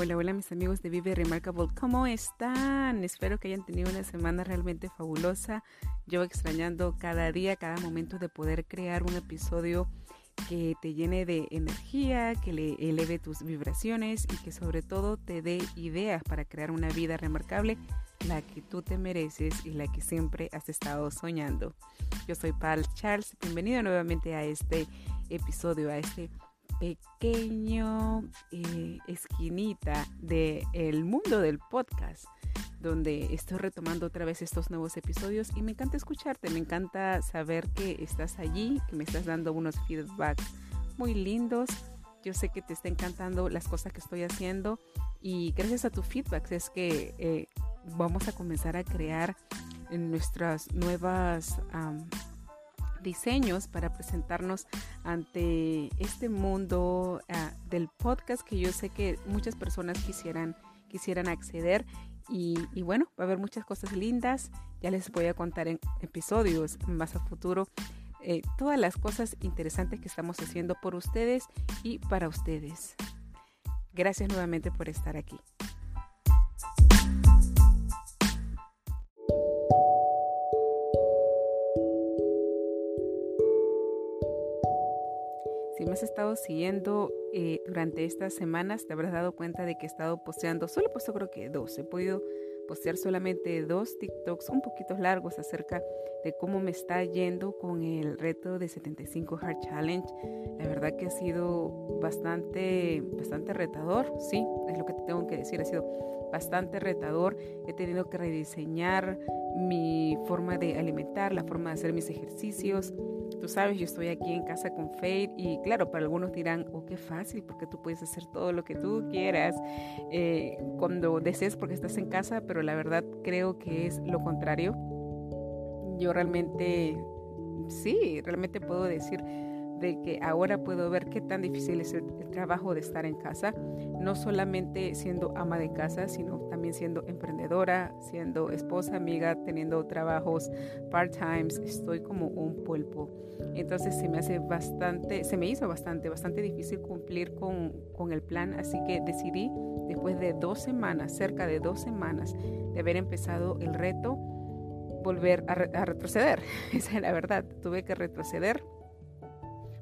Hola, hola mis amigos de Vive Remarkable, ¿cómo están? Espero que hayan tenido una semana realmente fabulosa. Yo extrañando cada día, cada momento de poder crear un episodio que te llene de energía, que le eleve tus vibraciones y que sobre todo te dé ideas para crear una vida remarcable, la que tú te mereces y la que siempre has estado soñando. Yo soy Pal Charles, bienvenido nuevamente a este episodio, a este pequeño eh, esquinita del el mundo del podcast donde estoy retomando otra vez estos nuevos episodios y me encanta escucharte, me encanta saber que estás allí, que me estás dando unos feedbacks muy lindos. Yo sé que te está encantando las cosas que estoy haciendo y gracias a tu feedback es que eh, vamos a comenzar a crear nuestras nuevas diseños para presentarnos ante este mundo ah, del podcast que yo sé que muchas personas quisieran quisieran acceder y, bueno, va a haber muchas cosas lindas. Ya les voy a contar en episodios más a futuro eh, todas las cosas interesantes que estamos haciendo por ustedes y para ustedes. Gracias nuevamente por estar aquí. Has estado siguiendo eh, durante estas semanas, te habrás dado cuenta de que he estado posteando, solo puesto creo que dos, he podido postear solamente dos TikToks un poquito largos acerca de cómo me está yendo con el reto de 75 Hard Challenge. La verdad que ha sido bastante, bastante retador, sí, es lo que te tengo que decir, ha sido bastante retador. He tenido que rediseñar mi forma de alimentar, la forma de hacer mis ejercicios. Tú sabes, yo estoy aquí en casa con Faith y claro, para algunos dirán, oh, qué fácil, porque tú puedes hacer todo lo que tú quieras eh, cuando desees porque estás en casa, pero la verdad creo que es lo contrario. Yo realmente, sí, realmente puedo decir de que ahora puedo ver qué tan difícil es el, trabajo de estar en casa, no solamente siendo ama de casa, sino también siendo emprendedora, siendo esposa, amiga, teniendo trabajos part-times, estoy como un pulpo. Entonces se me hace bastante, se me hizo bastante, bastante difícil cumplir con, con el plan, así que decidí, después de dos semanas, cerca de dos semanas de haber empezado el reto, volver a, a retroceder. Esa es la verdad, tuve que retroceder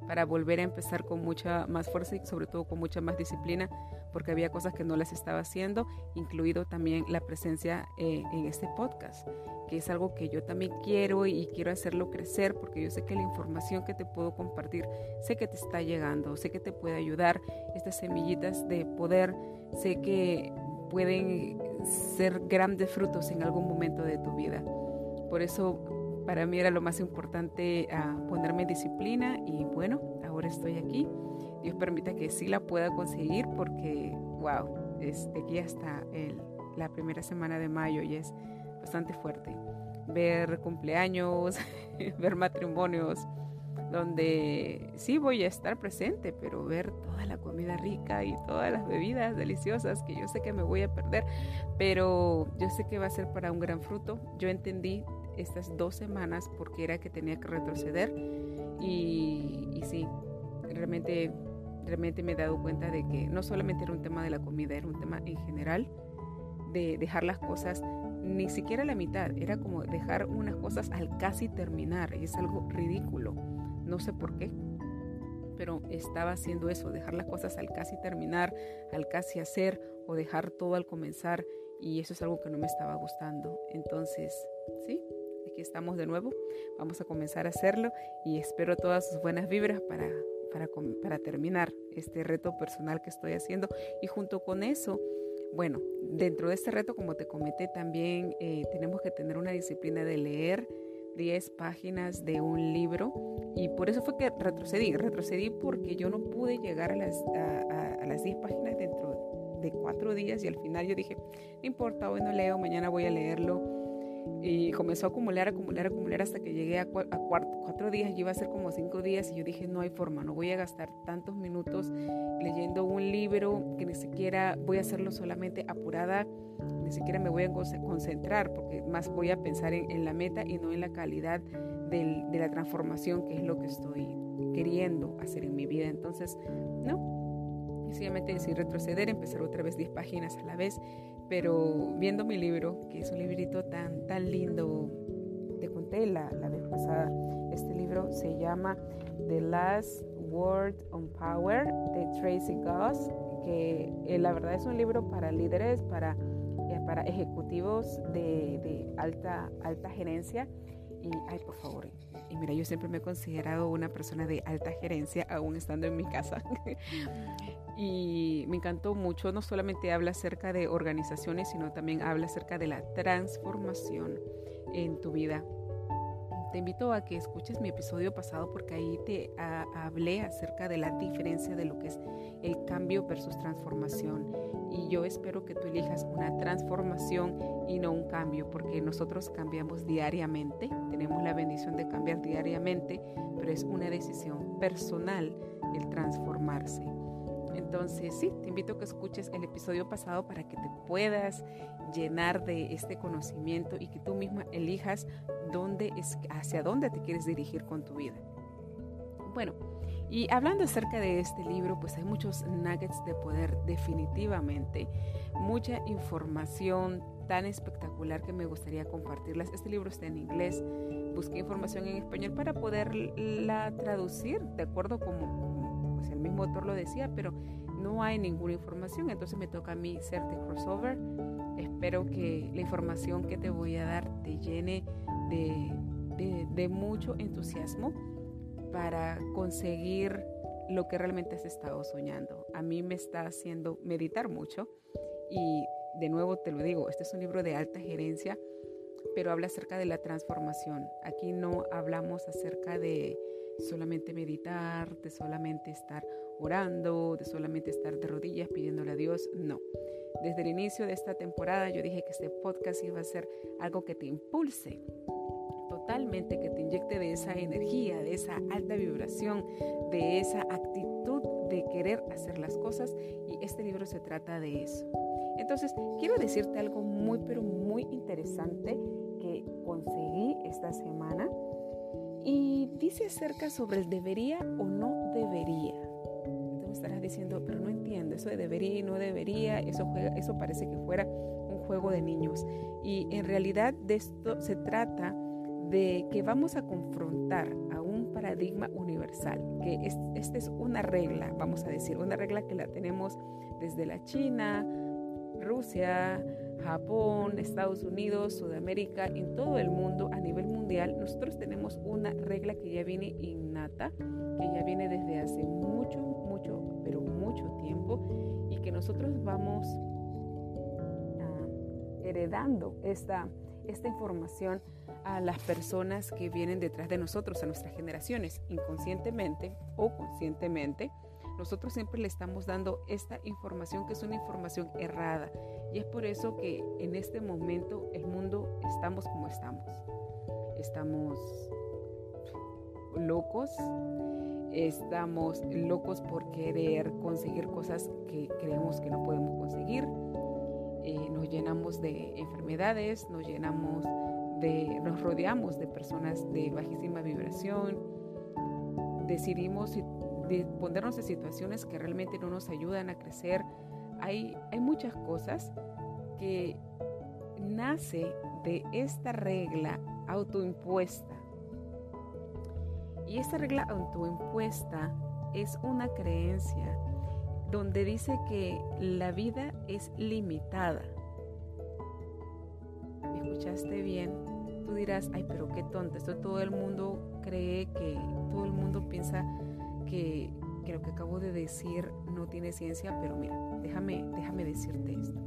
para volver a empezar con mucha más fuerza y sobre todo con mucha más disciplina, porque había cosas que no las estaba haciendo, incluido también la presencia eh, en este podcast, que es algo que yo también quiero y quiero hacerlo crecer, porque yo sé que la información que te puedo compartir, sé que te está llegando, sé que te puede ayudar, estas semillitas de poder, sé que pueden ser grandes frutos en algún momento de tu vida. Por eso para mí era lo más importante ah, ponerme disciplina y bueno, ahora estoy aquí. Dios permita que sí la pueda conseguir porque, wow, es de aquí hasta el, la primera semana de mayo y es bastante fuerte. Ver cumpleaños, ver matrimonios, donde sí voy a estar presente, pero ver toda la comida rica y todas las bebidas deliciosas que yo sé que me voy a perder, pero yo sé que va a ser para un gran fruto. Yo entendí estas dos semanas porque era que tenía que retroceder. Y, y sí, realmente, realmente me he dado cuenta de que no solamente era un tema de la comida, era un tema en general de dejar las cosas ni siquiera la mitad, era como dejar unas cosas al casi terminar y es algo ridículo, no sé por qué, pero estaba haciendo eso, dejar las cosas al casi terminar, al casi hacer o dejar todo al comenzar y eso es algo que no me estaba gustando. Entonces, sí, aquí estamos de nuevo. Vamos a comenzar a hacerlo y espero todas sus buenas vibras para, para, para terminar este reto personal que estoy haciendo. Y junto con eso, bueno, dentro de este reto, como te comenté, también eh, tenemos que tener una disciplina de leer, 10 páginas de un libro y por eso fue que retrocedí. Retrocedí porque yo no pude llegar a las, a, las 10 páginas dentro de cuatro días y al final yo dije, no importa, hoy no leo, mañana voy a leerlo y comenzó a acumular, acumular, acumular hasta que llegué a, cuatro, días, yo iba a ser como cinco días y yo dije, no hay forma, no voy a gastar tantos minutos leyendo un libro que ni siquiera voy a hacerlo solamente apurada, ni siquiera me voy a concentrar porque más voy a pensar en, la meta y no en la calidad de la transformación que es lo que estoy queriendo hacer en mi vida. Entonces, no, sencillamente decidí retroceder, empezar otra vez 10 páginas a la vez pero viendo mi libro, que es un librito tan, tan lindo, te conté la, la vez pasada, este libro se llama The Last Word on Power de Tracy Goss, que eh, la verdad es un libro para líderes, para, eh, para ejecutivos de, de, alta, alta gerencia. Y, ay, por favor, y mira, yo siempre me he considerado una persona de alta gerencia, aún estando en mi casa. y me encantó mucho, no solamente habla acerca de organizaciones, sino también habla acerca de la transformación en tu vida. Te invito a que escuches mi episodio pasado porque ahí te hablé acerca de la diferencia de lo que es el cambio versus transformación. Y yo espero que tú elijas una transformación y no un cambio, porque nosotros cambiamos diariamente, tenemos la bendición de cambiar diariamente, pero es una decisión personal el transformarse. Entonces, sí, te invito a que escuches el episodio pasado para que te puedas llenar de este conocimiento y que tú misma elijas dónde es, hacia dónde te quieres dirigir con tu vida. Bueno, y hablando acerca de este libro, pues hay muchos nuggets de poder definitivamente, mucha información tan espectacular que me gustaría compartirlas. Este libro está en inglés, busqué información en español para poderla traducir de acuerdo como pues el mismo autor lo decía, pero no hay ninguna información, entonces me toca a mí ser de crossover. Espero que la información que te voy a dar te llene de, de, de mucho entusiasmo para conseguir lo que realmente has estado soñando. A mí me está haciendo meditar mucho y de nuevo te lo digo, este es un libro de alta gerencia, pero habla acerca de la transformación. Aquí no hablamos acerca de solamente meditar, de solamente estar orando, de solamente estar de rodillas pidiéndole a Dios, no. Desde el inicio de esta temporada yo dije que este podcast iba a ser algo que te impulse totalmente, que te inyecte de esa energía, de esa alta vibración, de esa actitud de querer hacer las cosas y este libro se trata de eso. Entonces, quiero decirte algo muy, pero muy interesante que conseguí esta semana y dice acerca sobre el debería o no debería. Tú me estarás diciendo, pero no entiendo, eso de debería y no debería, eso, eso parece que fuera un juego de niños. Y en realidad de esto se trata de que vamos a confrontar a un paradigma universal, que esta es una regla, vamos a decir, una regla que la tenemos desde la China, Rusia, Japón, Estados Unidos, Sudamérica, en todo el mundo, a nivel mundial, nosotros tenemos una regla que ya viene innata, que ya viene desde hace mucho, mucho, pero mucho tiempo y que nosotros vamos ah, heredando esta, esta información a las personas que vienen detrás de nosotros, a nuestras generaciones, inconscientemente o conscientemente. Nosotros siempre le estamos dando esta información que es una información errada. Y es por eso que en este momento el mundo estamos como estamos. Estamos locos, estamos locos por querer conseguir cosas que creemos que no podemos conseguir. Eh, nos llenamos de enfermedades, nos llenamos nos rodeamos de personas de bajísima vibración, decidimos ponernos en situaciones que realmente no nos ayudan a crecer. Hay, hay muchas cosas que nace de esta regla autoimpuesta. Y esta regla autoimpuesta es una creencia donde dice que la vida es limitada escuchaste bien, tú dirás, ay, pero qué tonta, esto todo el mundo cree que, todo el mundo piensa que, lo que acabo de decir no tiene ciencia, pero mira, déjame, déjame decirte esto.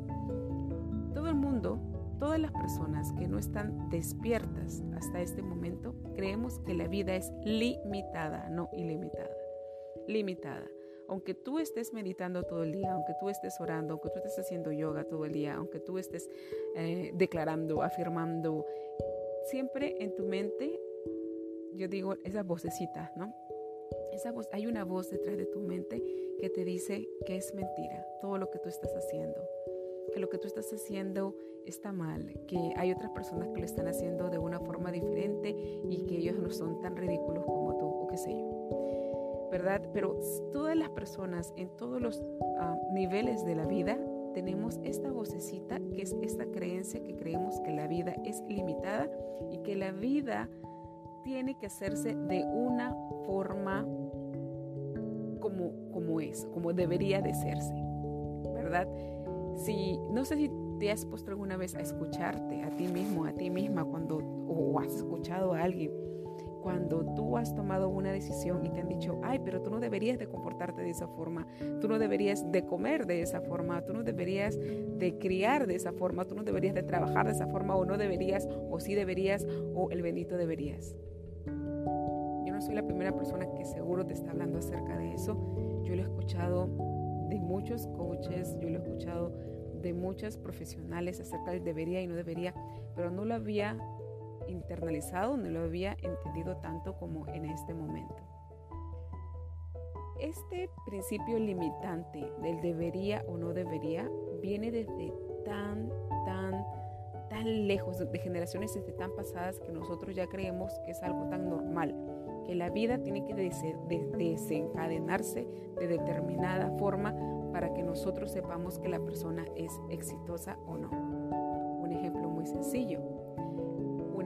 Todo el mundo, todas las personas que no están despiertas hasta este momento creemos que la vida es limitada, no ilimitada. Limitada. Aunque tú estés meditando todo el día, aunque tú estés orando, aunque tú estés haciendo yoga todo el día, aunque tú estés eh, declarando, afirmando, siempre en tu mente, yo digo, esa vocecita, ¿no? Esa voz, hay una voz detrás de tu mente que te dice que es mentira todo lo que tú estás haciendo, que lo que tú estás haciendo está mal, que hay otras personas que lo están haciendo de una forma diferente y que ellos no son tan ridículos como tú o qué sé yo. ¿Verdad? Pero todas las personas en todos los ah, niveles de la vida tenemos esta vocecita que es esta creencia que creemos que la vida es limitada y que la vida tiene que hacerse de una forma como, como es, como debería de serse, ¿verdad? Si, no sé si te has puesto alguna vez a escucharte a ti mismo, a ti misma, cuando, o has escuchado a alguien, cuando tú has tomado una decisión y te han dicho, ay, pero tú no deberías de comportarte de esa forma, tú no deberías de comer de esa forma, tú no deberías de criar de esa forma, tú no deberías de trabajar de esa forma, o no deberías, o sí deberías, o el bendito deberías. Yo no soy la primera persona que seguro te está hablando acerca de eso. Yo lo he escuchado de muchos coaches, yo lo he escuchado de muchas profesionales acerca del debería y no debería, pero no lo había internalizado, no lo había entendido tanto como en este momento. Este principio limitante del debería o no debería viene desde tan, tan, tan lejos, de generaciones desde tan pasadas que nosotros ya creemos que es algo tan normal, que la vida tiene que desencadenarse de determinada forma para que nosotros sepamos que la persona es exitosa o no. Un ejemplo muy sencillo.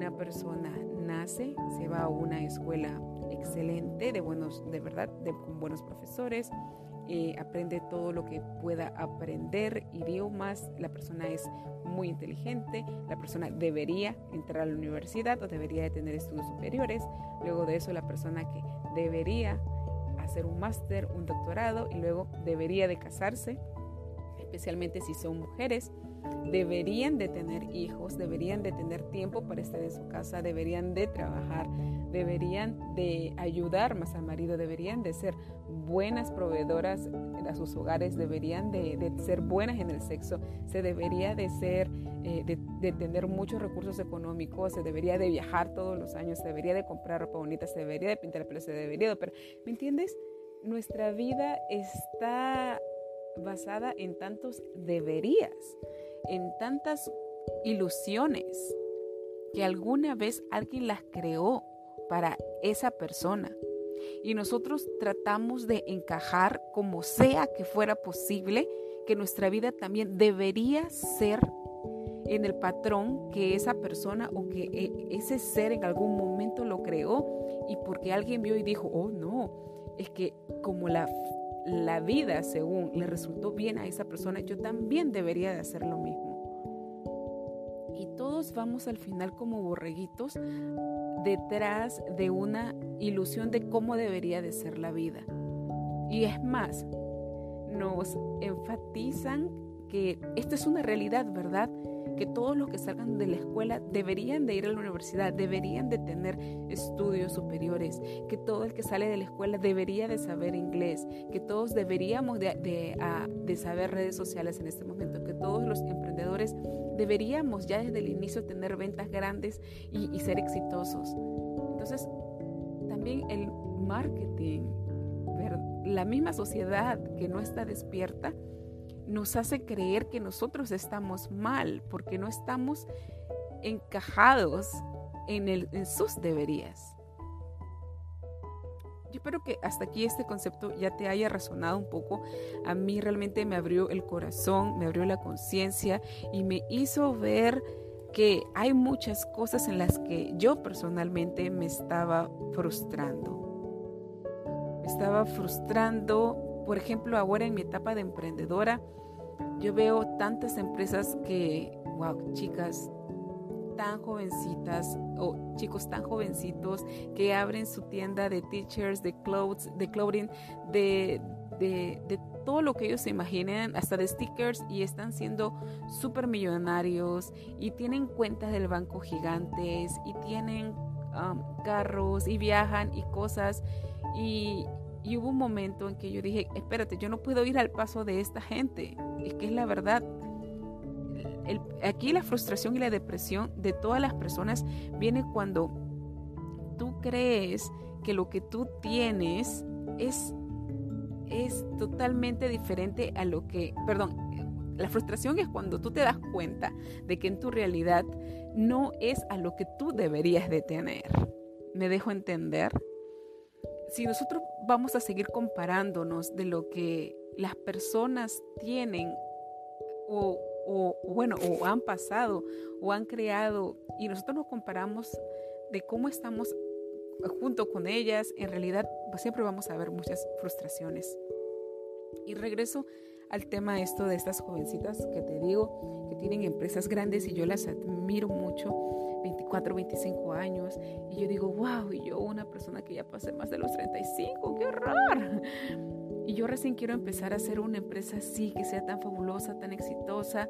Una persona nace, se va a una escuela excelente, de buenos, de verdad, de, con buenos profesores, eh, aprende todo lo que pueda aprender, idiomas, la persona es muy inteligente, la persona debería entrar a la universidad o debería de tener estudios superiores, luego de eso la persona que debería hacer un máster, un doctorado y luego debería de casarse, especialmente si son mujeres. Deberían de tener hijos, deberían de tener tiempo para estar en su casa, deberían de trabajar, deberían de ayudar más al marido, deberían de ser buenas proveedoras a sus hogares, deberían de, ser buenas en el sexo, se debería de ser, eh, de, tener muchos recursos económicos, se debería de viajar todos los años, se debería de comprar ropa bonita, se debería de pintar el pelo, se debería de... Pero, ¿Me entiendes? Nuestra vida está basada en tantos deberías, en tantas ilusiones que alguna vez alguien las creó para esa persona. Y nosotros tratamos de encajar como sea que fuera posible que nuestra vida también debería ser en el patrón que esa persona o que e, ese ser en algún momento lo creó y porque alguien vio y dijo, oh no, es que como la, la vida según le resultó bien a esa persona, yo también debería de hacer lo mismo. Y todos vamos al final como borreguitos detrás de una ilusión de cómo debería de ser la vida. Y es más, nos enfatizan que esto es una realidad, ¿verdad? Que todos los que salgan de la escuela deberían de ir a la universidad, deberían de tener estudios superiores, que todo el que sale de la escuela debería de saber inglés, que todos deberíamos de, saber redes sociales en este momento, que todos los emprendedores deberíamos ya desde el inicio tener ventas grandes y, y ser exitosos. Entonces, también el marketing, la misma sociedad que no está despierta, nos hace creer que nosotros estamos mal porque no estamos encajados en, sus deberías. Yo espero que hasta aquí este concepto ya te haya resonado un poco. A mí realmente me abrió el corazón, me abrió la conciencia y me hizo ver que hay muchas cosas en las que yo personalmente me estaba frustrando. Me estaba frustrando por ejemplo, ahora en mi etapa de emprendedora, yo veo tantas empresas que, wow, chicas tan jovencitas o chicos tan jovencitos que abren su tienda de teachers, de clothes, de clothing, de, de, todo lo que ellos se imaginen, hasta de stickers, y están siendo súper millonarios y tienen cuentas del banco gigantes y tienen um, carros y viajan y cosas. Y, y hubo un momento en que yo dije, espérate, yo no puedo ir al paso de esta gente. Es que es la verdad. aquí la frustración y la depresión de todas las personas viene cuando tú crees que lo que tú tienes es, es totalmente diferente a lo que, perdón, la frustración es cuando tú te das cuenta de que en tu realidad no es a lo que tú deberías de tener. ¿Me dejo entender? Si nosotros vamos a seguir comparándonos de lo que las personas tienen o, o, bueno, o han pasado o han creado y nosotros nos comparamos de cómo estamos junto con ellas, en realidad pues, siempre vamos a ver muchas frustraciones. Y regreso al tema esto de estas jovencitas que te digo, que tienen empresas grandes y yo las admiro mucho, 24, 25 años, y yo digo, wow, y yo una persona que ya pasé más de los 35, qué horror. Y yo recién quiero empezar a hacer una empresa así, que sea tan fabulosa, tan exitosa,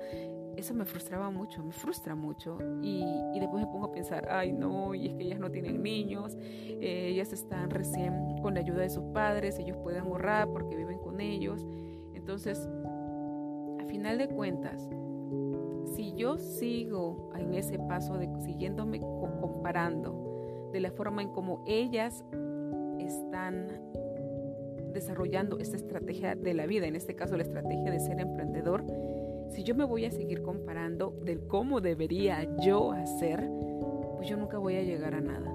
eso me frustraba mucho, me frustra mucho. Y, y, después me pongo a pensar, ay no, y es que ellas no tienen niños, eh, ellas están recién con la ayuda de sus padres, ellos pueden ahorrar porque viven con ellos. Entonces, a final de cuentas, si yo sigo en ese paso de siguiéndome comparando de la forma en como ellas están desarrollando esta estrategia de la vida, en este caso la estrategia de ser emprendedor, si yo me voy a seguir comparando del cómo debería yo hacer, pues yo nunca voy a llegar a nada.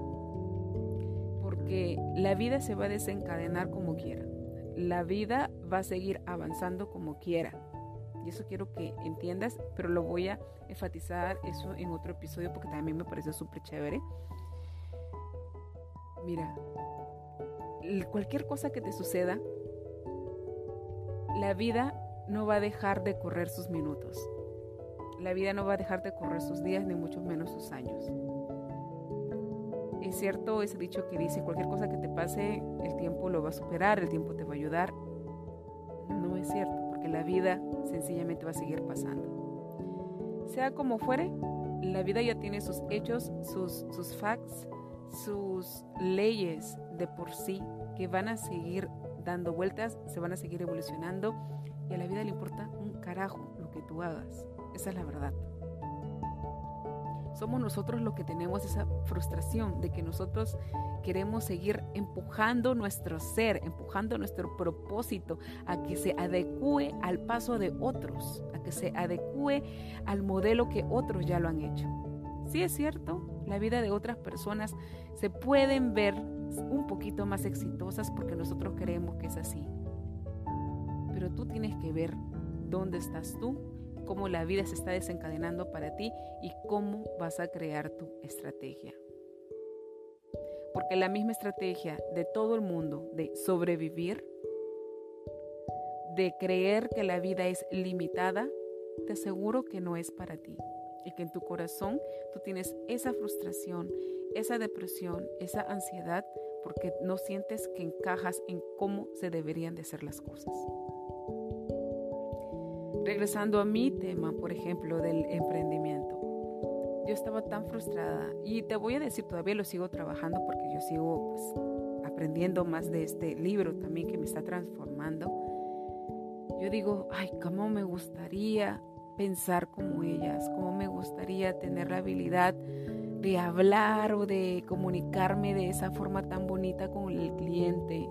Porque la vida se va a desencadenar como quiera. La vida va a seguir avanzando como quiera. Y eso quiero que entiendas, pero lo voy a enfatizar eso en otro episodio porque también me pareció súper chévere. Mira, cualquier cosa que te suceda, la vida no va a dejar de correr sus minutos. La vida no va a dejar de correr sus días, ni mucho menos sus años. Es cierto ese dicho que dice, cualquier cosa que te pase, el tiempo lo va a superar, el tiempo te va a ayudar. No es cierto, porque la vida sencillamente va a seguir pasando. Sea como fuere, la vida ya tiene sus hechos, sus, sus facts, sus leyes de por sí que van a seguir dando vueltas, se van a seguir evolucionando y a la vida le importa un carajo lo que tú hagas. Esa es la verdad. Somos nosotros los que tenemos esa frustración de que nosotros queremos seguir empujando nuestro ser, empujando nuestro propósito a que se adecue al paso de otros, a que se adecue al modelo que otros ya lo han hecho. Sí es cierto, la vida de otras personas se pueden ver un poquito más exitosas porque nosotros creemos que es así pero tú tienes que ver dónde estás tú, cómo la vida se está desencadenando para ti y cómo vas a crear tu estrategia. Porque la misma estrategia de todo el mundo de sobrevivir, de creer que la vida es limitada, te aseguro que no es para ti. Y que en tu corazón tú tienes esa frustración, esa depresión, esa ansiedad, porque no sientes que encajas en cómo se deberían de hacer las cosas. Regresando a mi tema, por ejemplo, del emprendimiento. Yo estaba tan frustrada y te voy a decir, todavía lo sigo trabajando porque yo sigo pues, aprendiendo más de este libro también que me está transformando. Yo digo, ay, cómo me gustaría pensar como ellas, cómo me gustaría tener la habilidad de hablar o de comunicarme de esa forma tan bonita con el cliente.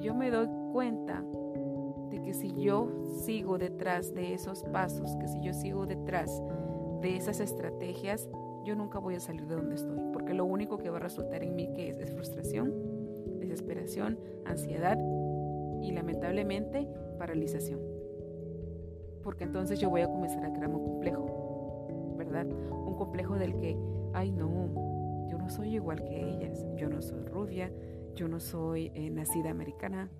Y yo me doy cuenta que si yo sigo detrás de esos pasos, que si yo sigo detrás de esas estrategias, yo nunca voy a salir de donde estoy, porque lo único que va a resultar en mí que es, es frustración, desesperación, ansiedad y lamentablemente paralización. Porque entonces yo voy a comenzar a crear un complejo, ¿verdad? Un complejo del que, ay no, yo no soy igual que ellas, yo no soy rubia, yo no soy eh, nacida americana,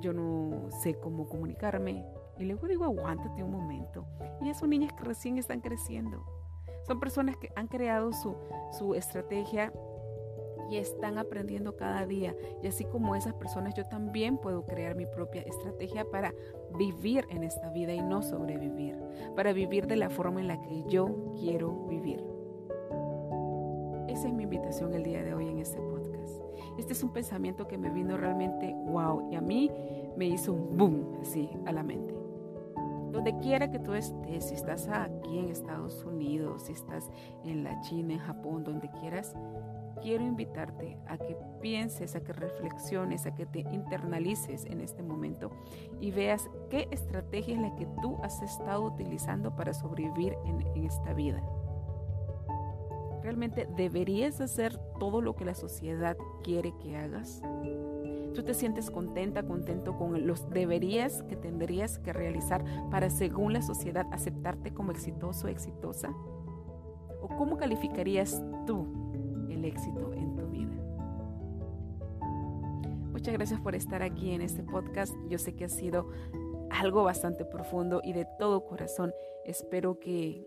yo no sé cómo comunicarme. Y luego digo, aguántate un momento. Y son niñas que recién están creciendo. Son personas que han creado su, su estrategia y están aprendiendo cada día. Y así como esas personas, yo también puedo crear mi propia estrategia para vivir en esta vida y no sobrevivir, para vivir de la forma en la que yo quiero vivir. Esa es mi invitación el día de hoy en este. Este es un pensamiento que me vino realmente wow y a mí me hizo un boom así a la mente. Donde quiera que tú estés, si estás aquí en Estados Unidos, si estás en la China, en Japón, donde quieras, quiero invitarte a que pienses, a que reflexiones, a que te internalices en este momento y veas qué estrategia es la que tú has estado utilizando para sobrevivir en, en esta vida. ¿Realmente deberías hacer todo lo que la sociedad quiere que hagas? ¿Tú te sientes contenta, contento con los deberías que tendrías que realizar para, según la sociedad, aceptarte como exitoso exitosa? ¿O cómo calificarías tú el éxito en tu vida? Muchas gracias por estar aquí en este podcast. Yo sé que ha sido algo bastante profundo y de todo corazón espero que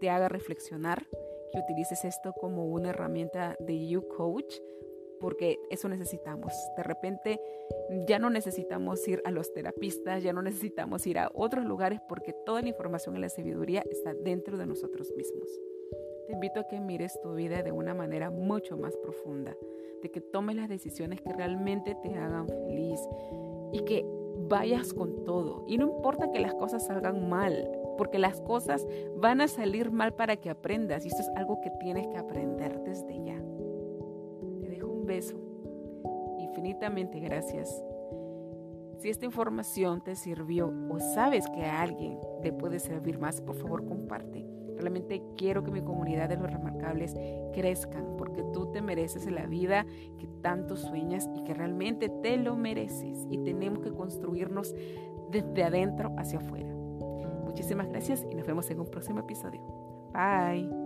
te haga reflexionar, que utilices esto como una herramienta de You Coach porque eso necesitamos. De repente ya no necesitamos ir a los terapistas, ya no necesitamos ir a otros lugares porque toda la información en la sabiduría está dentro de nosotros mismos. Te invito a que mires tu vida de una manera mucho más profunda, de que tomes las decisiones que realmente te hagan feliz y que vayas con todo. Y no importa que las cosas salgan mal, porque las cosas van a salir mal para que aprendas y esto es algo que tienes que aprender desde ya beso. Infinitamente gracias. Si esta información te sirvió o sabes que a alguien le puede servir más, por favor comparte. Realmente quiero que mi comunidad de los remarcables crezcan porque tú te mereces la vida que tanto sueñas y que realmente te lo mereces y tenemos que construirnos desde adentro hacia afuera. Muchísimas gracias y nos vemos en un próximo episodio. Bye.